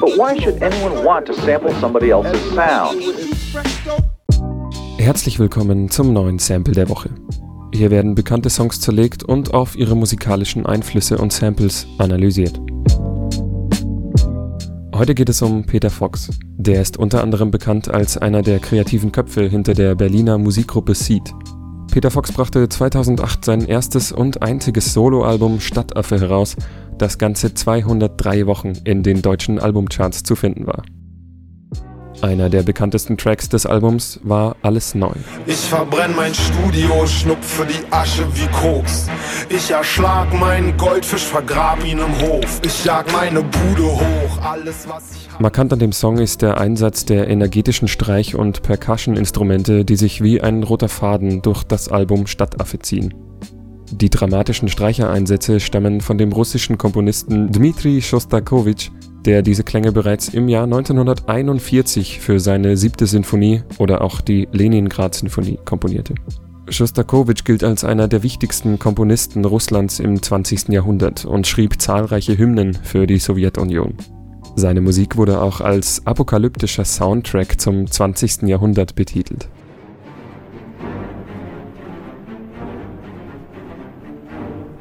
But? Herzlich willkommen zum neuen Sample der Woche. Hier werden bekannte Songs zerlegt und auf ihre musikalischen Einflüsse und Samples analysiert. Heute geht es um Peter Fox. Der ist unter anderem bekannt als einer der kreativen Köpfe hinter der Berliner Musikgruppe Seed. Peter Fox brachte 2008 sein erstes und einziges Soloalbum Stadtaffe heraus, das ganze 203 Wochen in den deutschen Albumcharts zu finden war. Einer der bekanntesten Tracks des Albums war Alles neu. Ich verbrenn mein Studio, schnupfe die Asche wie Koks. Ich erschlag meinen Goldfisch, vergrab ihn im Hof. Ich jag meine Bude hoch, alles was ich hab. Markant an dem Song ist der Einsatz der energetischen Streich- und Percussion-Instrumente, die sich wie ein roter Faden durch das Album Stadtaffe ziehen. Die dramatischen Streichereinsätze stammen von dem russischen Komponisten Dmitri Schostakowitsch, der diese Klänge bereits im Jahr 1941 für seine siebte Sinfonie oder auch die Leningrad-Sinfonie komponierte. Schostakowitsch gilt als einer der wichtigsten Komponisten Russlands im 20. Jahrhundert und schrieb zahlreiche Hymnen für die Sowjetunion. Seine Musik wurde auch als apokalyptischer Soundtrack zum 20. Jahrhundert betitelt.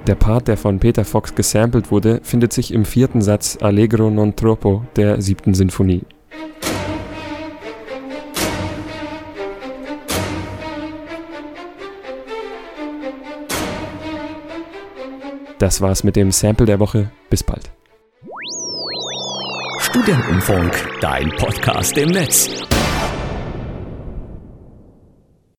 Der Part, der von Peter Fox gesampelt wurde, findet sich im vierten Satz Allegro non troppo der siebten Sinfonie. Das war's mit dem Sample der Woche. Bis bald. Studentenfunk, dein Podcast im Netz.